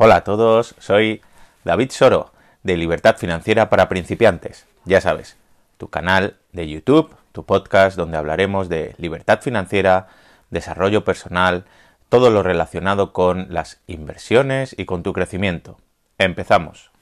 Hola a todos, soy David Soro de Libertad Financiera para Principiantes. Ya sabes, tu canal de YouTube, tu podcast donde hablaremos de libertad financiera, desarrollo personal, todo lo relacionado con las inversiones y con tu crecimiento. Empezamos.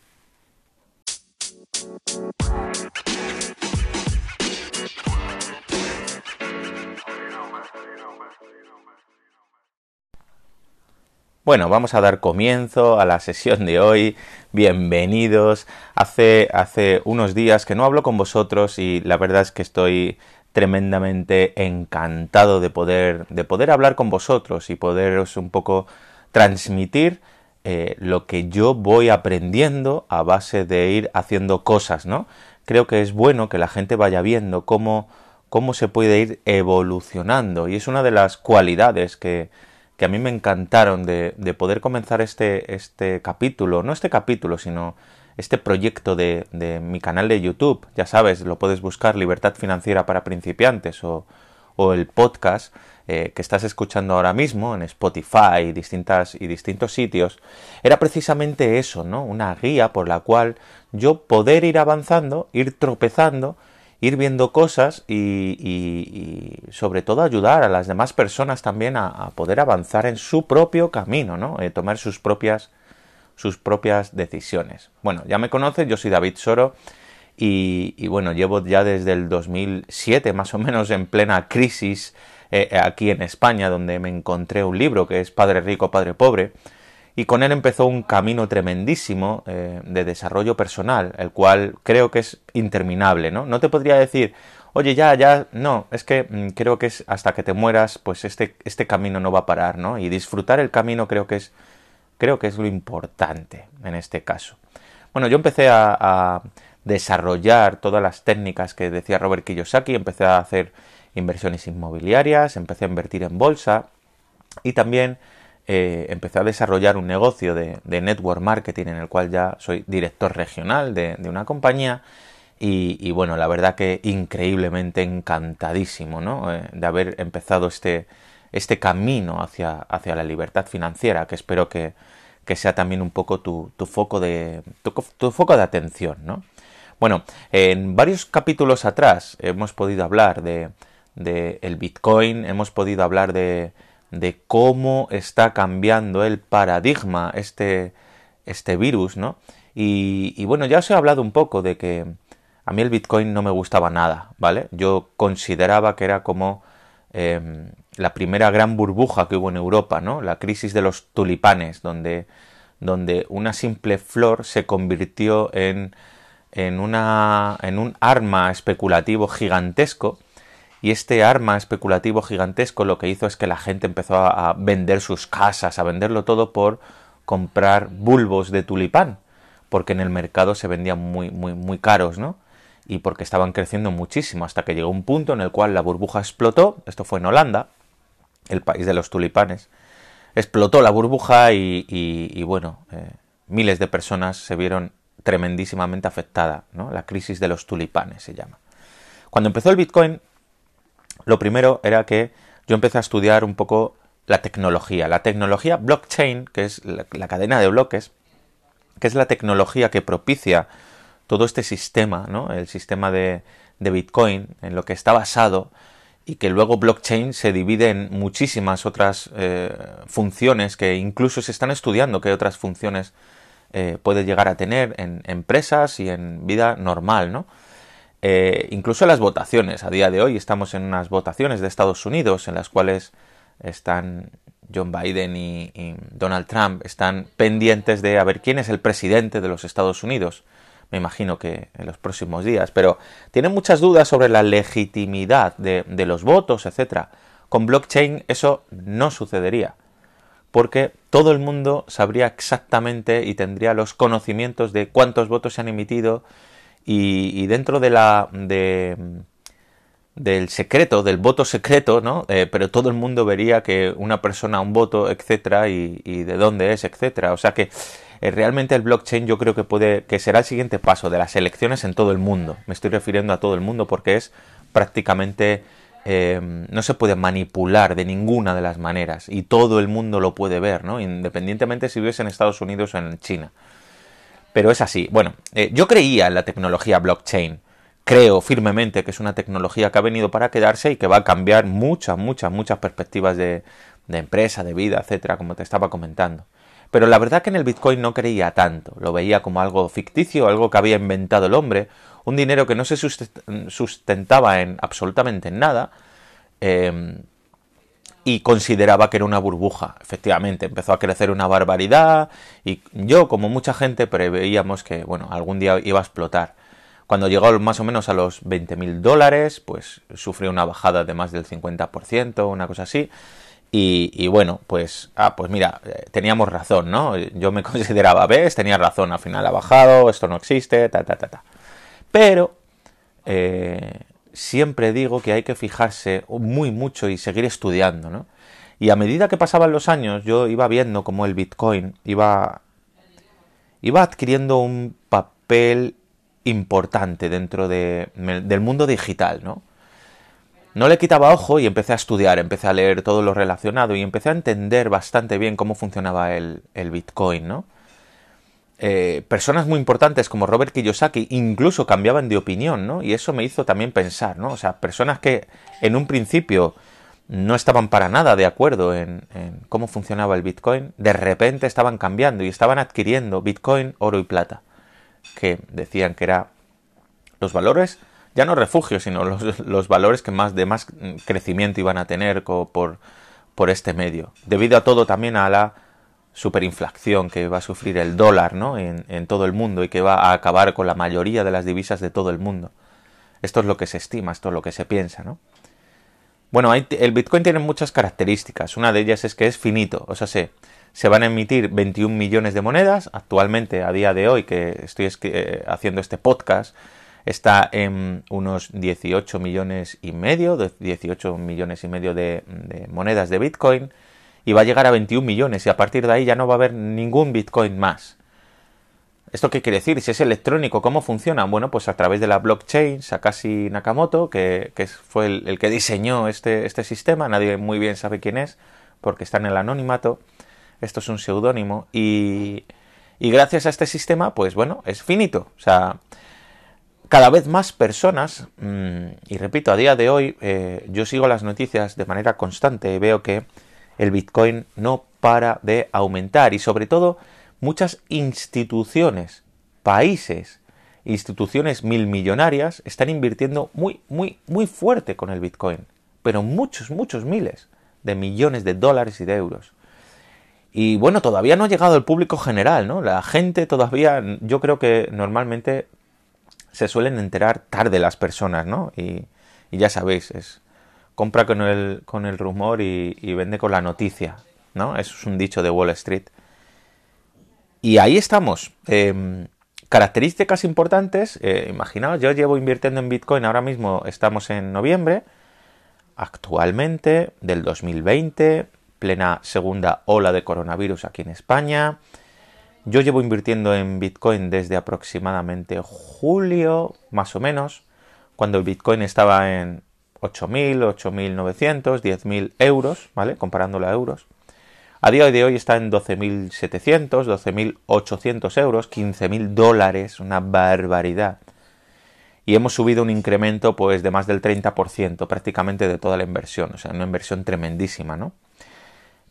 Bueno, vamos a dar comienzo a la sesión de hoy. Bienvenidos. Hace, hace unos días que no hablo con vosotros y la verdad es que estoy tremendamente encantado de poder, de poder hablar con vosotros y poderos un poco transmitir eh, lo que yo voy aprendiendo a base de ir haciendo cosas, ¿no? Creo que es bueno que la gente vaya viendo cómo, cómo se puede ir evolucionando y es una de las cualidades que, que a mí me encantaron de, de, poder comenzar este, este capítulo, no este capítulo, sino este proyecto de, de, mi canal de YouTube. Ya sabes, lo puedes buscar Libertad Financiera para Principiantes o, o el podcast eh, que estás escuchando ahora mismo en Spotify y, distintas, y distintos sitios. Era precisamente eso, ¿no? Una guía por la cual yo poder ir avanzando, ir tropezando, ir viendo cosas y, sobre todo ayudar a las demás personas también a, poder avanzar en su propio camino, ¿no? Eh, tomar sus propias, sus propias decisiones. Bueno, ya me conoces, yo soy David Soro y, y bueno, llevo ya desde el 2007 más o menos en plena crisis eh, aquí en España, donde me encontré un libro que es Padre Rico, Padre Pobre, y con él empezó un camino tremendísimo eh, de desarrollo personal, el cual creo que es interminable, ¿no? No te podría decir, oye, ya, ya, no, es que mm, creo que es hasta que te mueras, pues este, este camino no va a parar, ¿no? Y disfrutar el camino creo que es, creo que es lo importante en este caso. Bueno, yo empecé a, a desarrollar todas las técnicas que decía Robert Kiyosaki, empecé a hacer inversiones inmobiliarias, empecé a invertir en bolsa y también eh, empecé a desarrollar un negocio de, de, network marketing en el cual ya soy director regional de, de una compañía y, bueno, la verdad que increíblemente encantadísimo ¿no? Eh, de haber empezado este, este camino hacia, hacia la libertad financiera que espero que, que sea también un poco tu, tu foco de tu, tu, foco de atención ¿no? bueno en varios capítulos atrás hemos podido hablar de, de el Bitcoin hemos podido hablar de de cómo está cambiando el paradigma este, este virus, ¿no? Y, bueno, ya os he hablado un poco de que a mí el Bitcoin no me gustaba nada, ¿vale? Yo consideraba que era como eh, la primera gran burbuja que hubo en Europa, ¿no? La crisis de los tulipanes, donde, donde una simple flor se convirtió en, en, una, en un arma especulativo gigantesco y este arma especulativo gigantesco lo que hizo es que la gente empezó a vender sus casas, a venderlo todo por comprar bulbos de tulipán, porque en el mercado se vendían muy, muy, muy caros, ¿no? Y porque estaban creciendo muchísimo, hasta que llegó un punto en el cual la burbuja explotó, esto fue en Holanda, el país de los tulipanes, explotó la burbuja y, y, bueno, eh, miles de personas se vieron tremendísimamente afectadas, ¿no? La crisis de los tulipanes se llama. Cuando empezó el Bitcoin, lo primero era que yo empecé a estudiar un poco la tecnología. La tecnología blockchain, que es la, cadena de bloques, que es la tecnología que propicia todo este sistema, ¿no? el sistema de, de Bitcoin, en lo que está basado, y que luego blockchain se divide en muchísimas otras eh, funciones que incluso se están estudiando qué otras funciones eh, puede llegar a tener en empresas y en vida normal, ¿no? Eh, incluso las votaciones. A día de hoy estamos en unas votaciones de Estados Unidos en las cuales están John Biden y, Donald Trump están pendientes de a ver quién es el presidente de los Estados Unidos. Me imagino que en los próximos días, pero tienen muchas dudas sobre la legitimidad de, de los votos, etcétera. Con blockchain eso no sucedería, porque todo el mundo sabría exactamente y tendría los conocimientos de cuántos votos se han emitido, y, y dentro de la de, del secreto, del voto secreto, ¿no? Eh, pero todo el mundo vería que una persona un voto, etcétera, y, y de dónde es, etcétera. O sea que eh, realmente el blockchain yo creo que puede que será el siguiente paso de las elecciones en todo el mundo. Me estoy refiriendo a todo el mundo porque es prácticamente eh, no se puede manipular de ninguna de las maneras y todo el mundo lo puede ver, ¿no? Independientemente si vives en Estados Unidos o en China. Pero es así. Bueno, eh, yo creía en la tecnología blockchain. Creo firmemente que es una tecnología que ha venido para quedarse y que va a cambiar muchas, muchas, muchas perspectivas de, empresa, de vida, etcétera, como te estaba comentando. Pero la verdad que en el Bitcoin no creía tanto, lo veía como algo ficticio, algo que había inventado el hombre, un dinero que no se sustentaba en absolutamente nada, em, y consideraba que era una burbuja. Efectivamente, empezó a crecer una barbaridad y yo, como mucha gente, preveíamos que, bueno, algún día iba a explotar. Cuando llegó más o menos a los 20.000 dólares, pues sufrió una bajada de más del 50%, una cosa así. Y, bueno, pues, ah, pues mira, eh, teníamos razón, ¿no? Yo me consideraba, ves, tenía razón, al final ha bajado, esto no existe, ta, ta, ta, ta. Pero eh, siempre digo que hay que fijarse muy mucho y seguir estudiando, ¿no? Y a medida que pasaban los años, yo iba viendo cómo el Bitcoin iba, iba adquiriendo un papel importante dentro de, del mundo digital, ¿no? No le quitaba ojo y empecé a estudiar, empecé a leer todo lo relacionado y empecé a entender bastante bien cómo funcionaba el, Bitcoin, ¿no? Eh, personas muy importantes como Robert Kiyosaki incluso cambiaban de opinión, ¿no? Y eso me hizo también pensar, ¿no? O sea, personas que en un principio no estaban para nada de acuerdo en, cómo funcionaba el Bitcoin, de repente estaban cambiando y estaban adquiriendo Bitcoin, oro y plata, que decían que eran los valores ya no refugio, sino los, valores que más de más crecimiento iban a tener por, por este medio. Debido a todo también a la superinflación que va a sufrir el dólar ¿no? en, todo el mundo y que va a acabar con la mayoría de las divisas de todo el mundo. Esto es lo que se estima, esto es lo que se piensa, ¿no? Bueno, el Bitcoin tiene muchas características. Una de ellas es que es finito, o sea, se, se van a emitir 21 millones de monedas. Actualmente, a día de hoy, que estoy eh, haciendo este podcast, está en unos 18 millones y medio, 18 millones y medio de, monedas de Bitcoin y va a llegar a 21 millones y a partir de ahí ya no va a haber ningún Bitcoin más. ¿Esto qué quiere decir? Si es electrónico, ¿cómo funciona? Bueno, pues a través de la blockchain, Sakashi Nakamoto, que, fue el, que diseñó este, este sistema, nadie muy bien sabe quién es, porque está en el anonimato, esto es un seudónimo, y, y gracias a este sistema, pues bueno, es finito. O sea, cada vez más personas, mm, y repito, a día de hoy eh, yo sigo las noticias de manera constante y veo que el Bitcoin no para de aumentar y sobre todo muchas instituciones, países, instituciones mil millonarias están invirtiendo muy, muy, muy fuerte con el Bitcoin, pero muchos, muchos miles de millones de dólares y de euros. Y bueno, todavía no ha llegado el público general, ¿no? La gente todavía, yo creo que normalmente se suelen enterar tarde las personas, ¿no? Y, ya sabéis, es compra con el, con el rumor y, vende con la noticia, ¿no? Eso es un dicho de Wall Street. Y ahí estamos. Em, características importantes, eh, imaginaos, yo llevo invirtiendo en Bitcoin, ahora mismo estamos en noviembre, actualmente, del 2020, plena segunda ola de coronavirus aquí en España, yo llevo invirtiendo en Bitcoin desde aproximadamente julio, más o menos, cuando el Bitcoin estaba en 8.000, 8.900, 10.000 euros, ¿vale? Comparándolo a euros. A día de hoy está en 12.700, 12.800 euros, 15.000 dólares, una barbaridad. Y hemos subido un incremento pues de más del 30% prácticamente de toda la inversión, o sea, una inversión tremendísima, ¿no?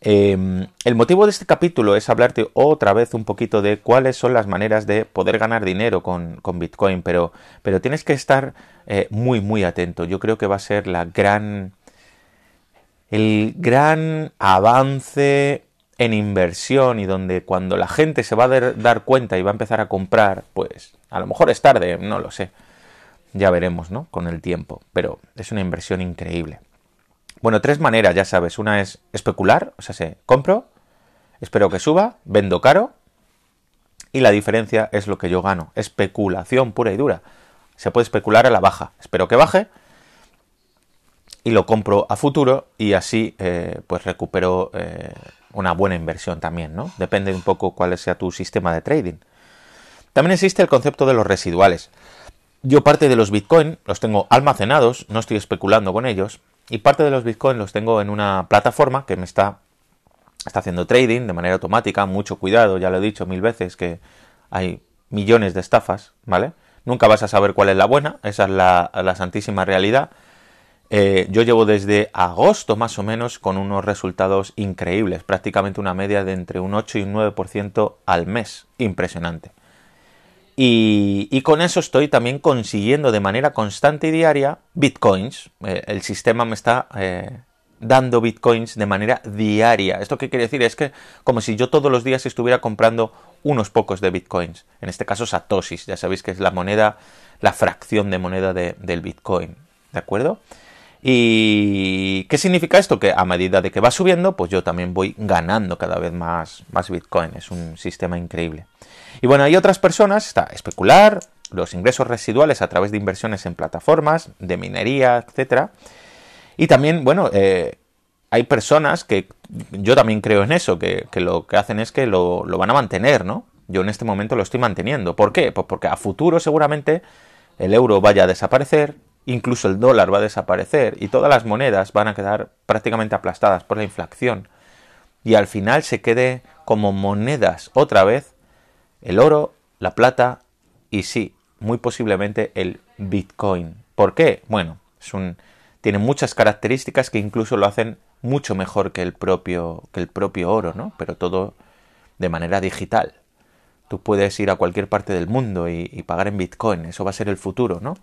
Em, el motivo de este capítulo es hablarte otra vez un poquito de cuáles son las maneras de poder ganar dinero con, Bitcoin, pero, pero, tienes que estar eh, muy, muy atento. Yo creo que va a ser la gran. el gran avance en inversión y donde cuando la gente se va a dar cuenta y va a empezar a comprar, pues a lo mejor es tarde, no lo sé. Ya veremos, ¿no? Con el tiempo. Pero es una inversión increíble. Bueno, tres maneras, ya sabes. Una es especular, o sea, se compro, espero que suba, vendo caro y la diferencia es lo que yo gano. Especulación pura y dura. Se puede especular a la baja. Espero que baje y lo compro a futuro y así eh, pues recupero eh, una buena inversión también, ¿no? Depende un poco cuál sea tu sistema de trading. También existe el concepto de los residuales. Yo parte de los Bitcoin los tengo almacenados, no estoy especulando con ellos, y parte de los bitcoins los tengo en una plataforma que me está, está haciendo trading de manera automática, mucho cuidado, ya lo he dicho mil veces que hay millones de estafas, ¿vale? Nunca vas a saber cuál es la buena, esa es la, la santísima realidad. Eh, yo llevo desde agosto más o menos con unos resultados increíbles, prácticamente una media de entre un 8 y un 9% al mes, impresionante. Y, con eso estoy también consiguiendo de manera constante y diaria bitcoins. Eh, el sistema me está eh, dando bitcoins de manera diaria. ¿Esto qué quiere decir? Es que como si yo todos los días estuviera comprando unos pocos de bitcoins. En este caso satoshis, ya sabéis que es la moneda, la fracción de moneda del bitcoin. ¿De acuerdo? ¿Y qué significa esto? Que a medida de que va subiendo, pues yo también voy ganando cada vez más, más bitcoin. Es un sistema increíble. Y bueno, hay otras personas, está especular, los ingresos residuales a través de inversiones en plataformas, de minería, etcétera. Y también, bueno, eh, hay personas que yo también creo en eso, que, lo que hacen es que lo, lo, van a mantener, ¿no? Yo en este momento lo estoy manteniendo. ¿Por qué? Pues porque a futuro seguramente el euro vaya a desaparecer, incluso el dólar va a desaparecer y todas las monedas van a quedar prácticamente aplastadas por la inflación. Y al final se quede como monedas otra vez el oro, la plata y sí, muy posiblemente el Bitcoin. ¿Por qué? Bueno, es un, tiene muchas características que incluso lo hacen mucho mejor que el propio, que el propio oro, ¿no? Pero todo de manera digital. Tú puedes ir a cualquier parte del mundo y, pagar en Bitcoin, eso va a ser el futuro, ¿no?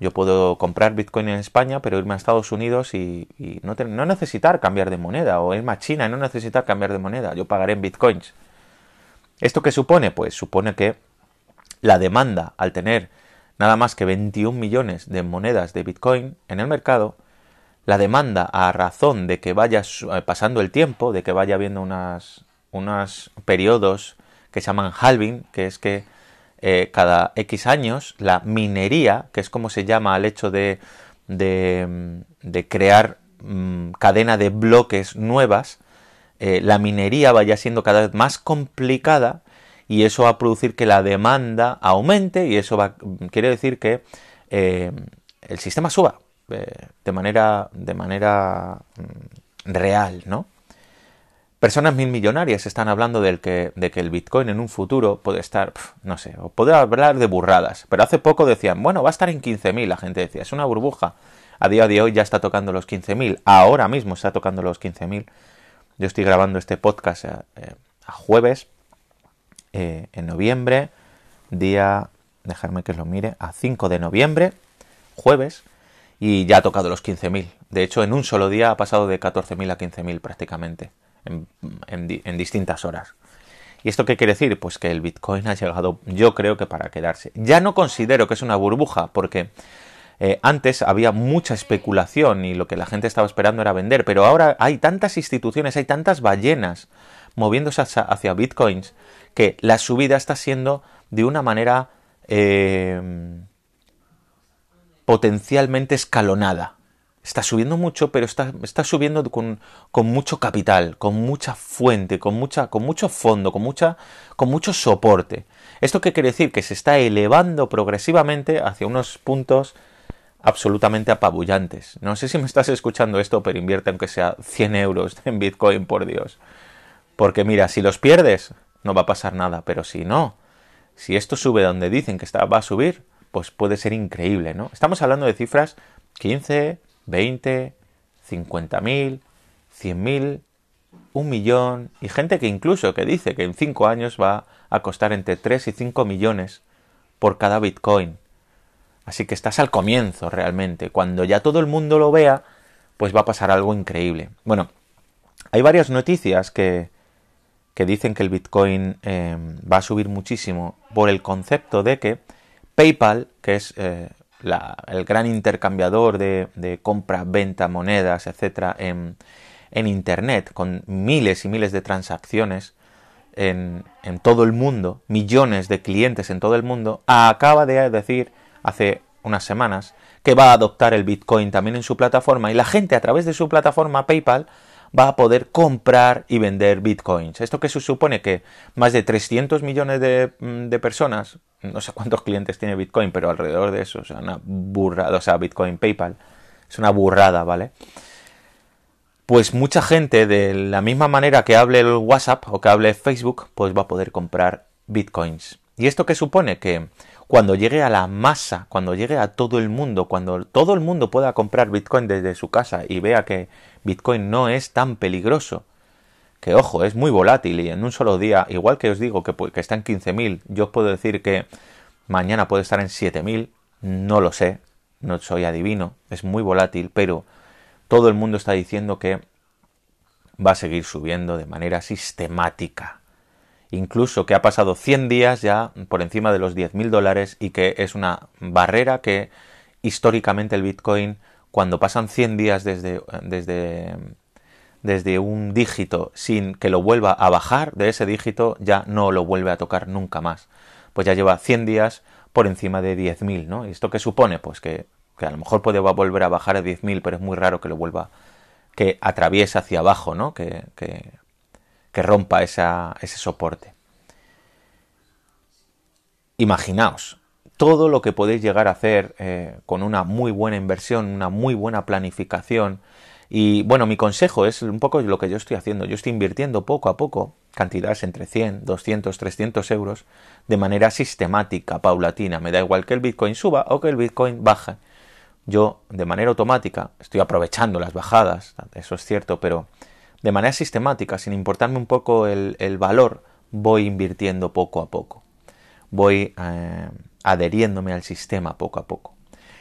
Yo puedo comprar Bitcoin en España, pero irme a Estados Unidos y, no, no, necesitar cambiar de moneda, o irme a China y no necesitar cambiar de moneda, yo pagaré en Bitcoins. ¿Esto qué supone? Pues supone que la demanda, al tener nada más que 21 millones de monedas de Bitcoin en el mercado, la demanda a razón de que vaya eh, pasando el tiempo, de que vaya habiendo unos periodos que se llaman halving, que es que eh, cada X años la minería, que es como se llama al hecho de, de, crear mm, cadena de bloques nuevas, eh, la minería vaya siendo cada vez más complicada y eso va a producir que la demanda aumente y eso va, quiere decir que eh, el sistema suba de manera, de manera mm, real, ¿no? Personas mil millonarias están hablando que, de que el Bitcoin en un futuro puede estar, no sé, o puede hablar de burradas, pero hace poco decían, bueno, va a estar en 15.000, la gente decía, es una burbuja. A día de hoy ya está tocando los 15.000, ahora mismo está tocando los 15.000. Yo estoy grabando este podcast a, eh, jueves, eh, en noviembre, día, dejarme que lo mire, a 5 de noviembre, jueves, y ya ha tocado los 15.000. De hecho, en un solo día ha pasado de 14.000 a 15.000 prácticamente, en, distintas horas. ¿Y esto qué quiere decir? Pues que el Bitcoin ha llegado, yo creo que para quedarse. Ya no considero que es una burbuja, porque eh, antes había mucha especulación y lo que la gente estaba esperando era vender, pero ahora hay tantas instituciones, hay tantas ballenas moviéndose hacia, bitcoins que la subida está siendo de una manera eh, potencialmente escalonada. Está subiendo mucho, pero está, está subiendo con, con, mucho capital, con mucha fuente, con, mucha, con mucho fondo, con, mucha, con mucho soporte. ¿Esto qué quiere decir? Que se está elevando progresivamente hacia unos puntos absolutamente apabullantes. No sé si me estás escuchando esto, pero invierte aunque sea 100 euros en Bitcoin, por Dios. Porque mira, si los pierdes, no va a pasar nada, pero si no, si esto sube donde dicen que está, va a subir, pues puede ser increíble, ¿no? Estamos hablando de cifras 15, 20, 50 mil, 100 mil, un millón, y gente que incluso que dice que en 5 años va a costar entre 3 y 5 millones por cada Bitcoin. Así que estás al comienzo realmente. Cuando ya todo el mundo lo vea, pues va a pasar algo increíble. Bueno, hay varias noticias que, que dicen que el Bitcoin em, va a subir muchísimo por el concepto de que PayPal, que es eh, el gran intercambiador de, compra, venta, monedas, etcétera, en, en, Internet, con miles y miles de transacciones en, en todo el mundo, millones de clientes en todo el mundo, acaba de decir hace unas semanas que va a adoptar el Bitcoin también en su plataforma y la gente a través de su plataforma PayPal va a poder comprar y vender bitcoins. Esto que se supone que más de 300 millones de, mm, de, personas, no sé cuántos clientes tiene bitcoin, pero alrededor de eso, o sea, una burrada, o sea, bitcoin PayPal, es una burrada, ¿vale? Pues mucha gente, de la misma manera que hable el WhatsApp o que hable Facebook, pues va a poder comprar bitcoins. ¿Y esto qué supone? Que cuando llegue a la masa, cuando llegue a todo el mundo, cuando todo el mundo pueda comprar bitcoin desde su casa y vea que bitcoin no es tan peligroso, que ojo, es muy volátil y en un solo día, igual que os digo que, que está en 15.000, yo os puedo decir que mañana puede estar en 7.000, no lo sé, no soy adivino, es muy volátil, pero todo el mundo está diciendo que va a seguir subiendo de manera sistemática. Incluso que ha pasado 100 días ya por encima de los 10.000 dólares y que es una barrera que históricamente el Bitcoin, cuando pasan 100 días desde, desde desde un dígito sin que lo vuelva a bajar de ese dígito, ya no lo vuelve a tocar nunca más. Pues ya lleva 100 días por encima de 10.000, ¿no? ¿Y esto qué supone? Pues que, a lo mejor puede volver a bajar a 10.000, pero es muy raro que lo vuelva, que atraviese hacia abajo, ¿no? Que, que, rompa esa, ese soporte. Imaginaos todo lo que podéis llegar a hacer eh, con una muy buena inversión, una muy buena planificación, y bueno, mi consejo es un poco lo que yo estoy haciendo. Yo estoy invirtiendo poco a poco cantidades entre 100, 200, 300 euros de manera sistemática, paulatina. Me da igual que el Bitcoin suba o que el Bitcoin baje. Yo de manera automática estoy aprovechando las bajadas, eso es cierto, pero de manera sistemática, sin importarme un poco el, valor, voy invirtiendo poco a poco. Voy eh, adheriéndome al sistema poco a poco.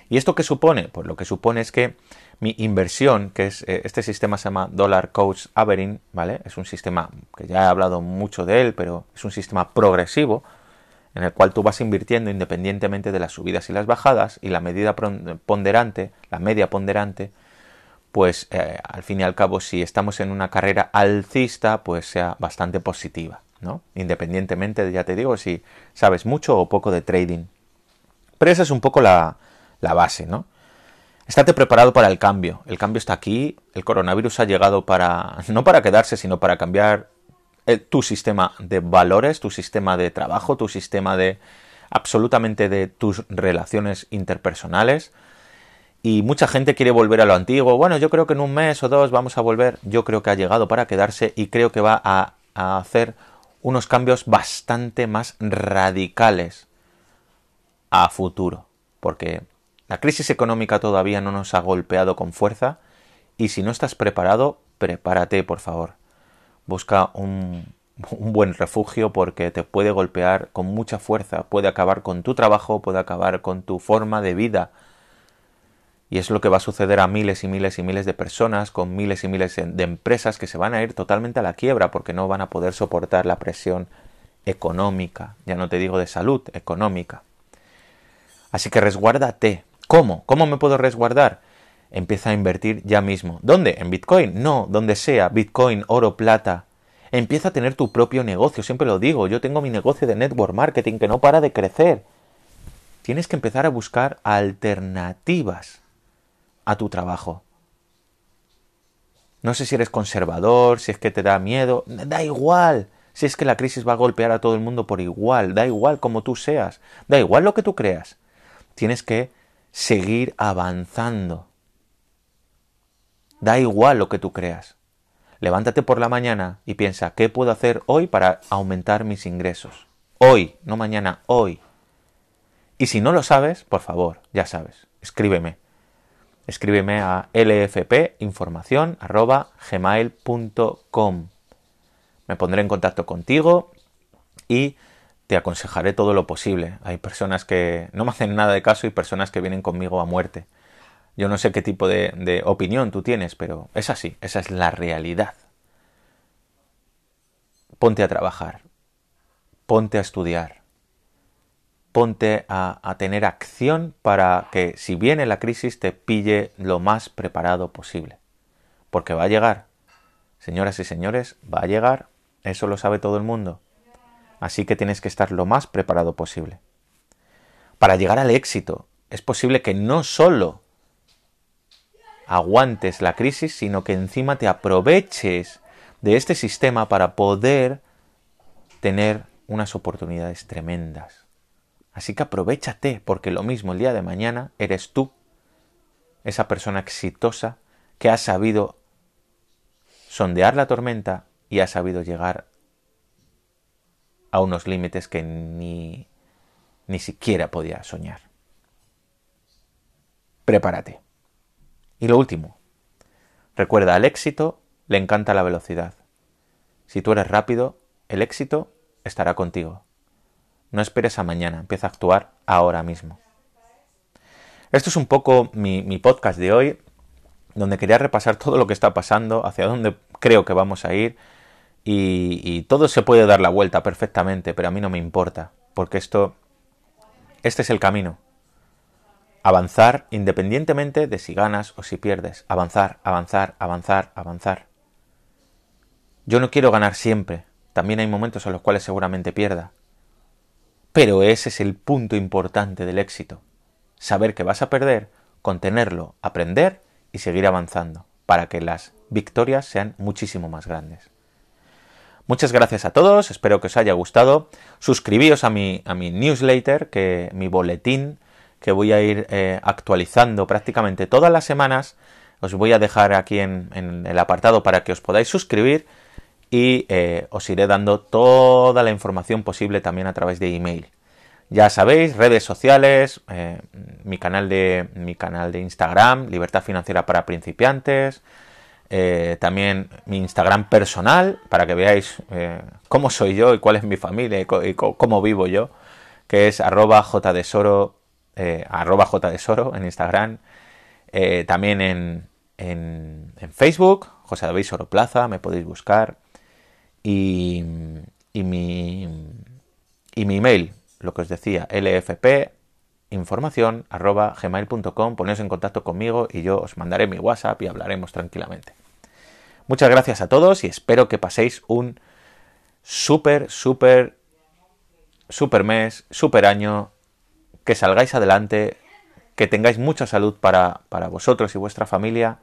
¿Y esto qué supone? Pues lo que supone es que mi inversión, que es eh, este sistema se llama Dollar Coach Average, ¿vale? Es un sistema que ya he hablado mucho de él, pero es un sistema progresivo en el cual tú vas invirtiendo independientemente de las subidas y las bajadas y la medida ponderante, la media ponderante, pues eh, al fin y al cabo si estamos en una carrera alcista, pues sea bastante positiva, ¿no? Independientemente, ya te digo, si sabes mucho o poco de trading. Pero esa es un poco la, la base, ¿no? Estate preparado para el cambio. El cambio está aquí. El coronavirus ha llegado para, no para quedarse, sino para cambiar eh, tu sistema de valores, tu sistema de trabajo, tu sistema de absolutamente de tus relaciones interpersonales. Y mucha gente quiere volver a lo antiguo. Bueno, yo creo que en un mes o dos vamos a volver. Yo creo que ha llegado para quedarse y creo que va a, hacer unos cambios bastante más radicales a futuro. Porque la crisis económica todavía no nos ha golpeado con fuerza y si no estás preparado, prepárate, por favor. Busca un, buen refugio porque te puede golpear con mucha fuerza, puede acabar con tu trabajo, puede acabar con tu forma de vida. Y es lo que va a suceder a miles y miles y miles de personas, con miles y miles de empresas que se van a ir totalmente a la quiebra porque no van a poder soportar la presión económica, ya no te digo de salud, económica. Así que resguárdate, ¿Cómo? ¿Cómo me puedo resguardar? Empieza a invertir ya mismo. ¿Dónde? ¿En Bitcoin? No, donde sea. Bitcoin, oro, plata. Empieza a tener tu propio negocio. Siempre lo digo. Yo tengo mi negocio de network marketing que no para de crecer. Tienes que empezar a buscar alternativas a tu trabajo. No sé si eres conservador, si es que te da miedo. Da igual. Si es que la crisis va a golpear a todo el mundo por igual. Da igual como tú seas. Da igual lo que tú creas. Tienes que seguir avanzando. Da igual lo que tú creas. Levántate por la mañana y piensa, ¿qué puedo hacer hoy para aumentar mis ingresos? Hoy, no mañana, hoy. Y si no lo sabes, por favor, ya sabes, escríbeme. Escríbeme a lfpinformación.gmail.com Me pondré en contacto contigo y te aconsejaré todo lo posible. Hay personas que no me hacen nada de caso y personas que vienen conmigo a muerte. Yo no sé qué tipo de, opinión tú tienes, pero es así, esa es la realidad. Ponte a trabajar, ponte a estudiar, ponte a, tener acción para que si viene la crisis te pille lo más preparado posible. Porque va a llegar, señoras y señores, va a llegar, eso lo sabe todo el mundo así que tienes que estar lo más preparado posible. Para llegar al éxito, es posible que no solo aguantes la crisis, sino que encima te aproveches de este sistema para poder tener unas oportunidades tremendas. Así que aprovechate, porque lo mismo el día de mañana eres tú esa persona exitosa que ha sabido sondear la tormenta y ha sabido llegar a unos límites que ni, ni siquiera podía soñar. Prepárate. Y lo último, recuerda, al éxito le encanta la velocidad. Si tú eres rápido, el éxito estará contigo. No esperes a mañana, empieza a actuar ahora mismo. Esto es un poco mi, podcast de hoy, donde quería repasar todo lo que está pasando, hacia dónde creo que vamos a ir, y, y, todo se puede dar la vuelta perfectamente, pero a mí no me importa, porque esto, este es el camino. Avanzar independientemente de si ganas o si pierdes. Avanzar, avanzar, avanzar, avanzar. Yo no quiero ganar siempre. También hay momentos en los cuales seguramente pierda. Pero ese es el punto importante del éxito saber que vas a perder, contenerlo, aprender y seguir avanzando para que las victorias sean muchísimo más grandes. Muchas gracias a todos, espero que os haya gustado. Suscribíos a mi, a mi newsletter, que, mi boletín, que voy a ir eh, actualizando prácticamente todas las semanas. Os voy a dejar aquí en, el apartado para que os podáis suscribir y eh, os iré dando toda la información posible también a través de email. Ya sabéis, redes sociales, eh, mi, canal de, mi canal de Instagram, Libertad Financiera para Principiantes, eh, también mi Instagram personal, para que veáis cómo soy yo y cuál es mi familia y, cómo vivo yo, que es arroba jdesoro, jdesoro en Instagram, también en, en, en, Facebook, José David Soro Plaza, me podéis buscar, y, mi, y mi email, lo que os decía, lfp información arroba gmail.com, poneos en contacto conmigo y yo os mandaré mi WhatsApp y hablaremos tranquilamente. Muchas gracias a todos y espero que paséis un súper, súper, súper mes, súper año, que salgáis adelante, que tengáis mucha salud para, para vosotros y vuestra familia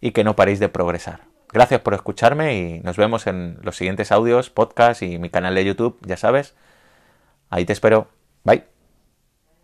y que no paréis de progresar. Gracias por escucharme y nos vemos en los siguientes audios, podcast y mi canal de YouTube, ya sabes. Ahí te espero. Bye.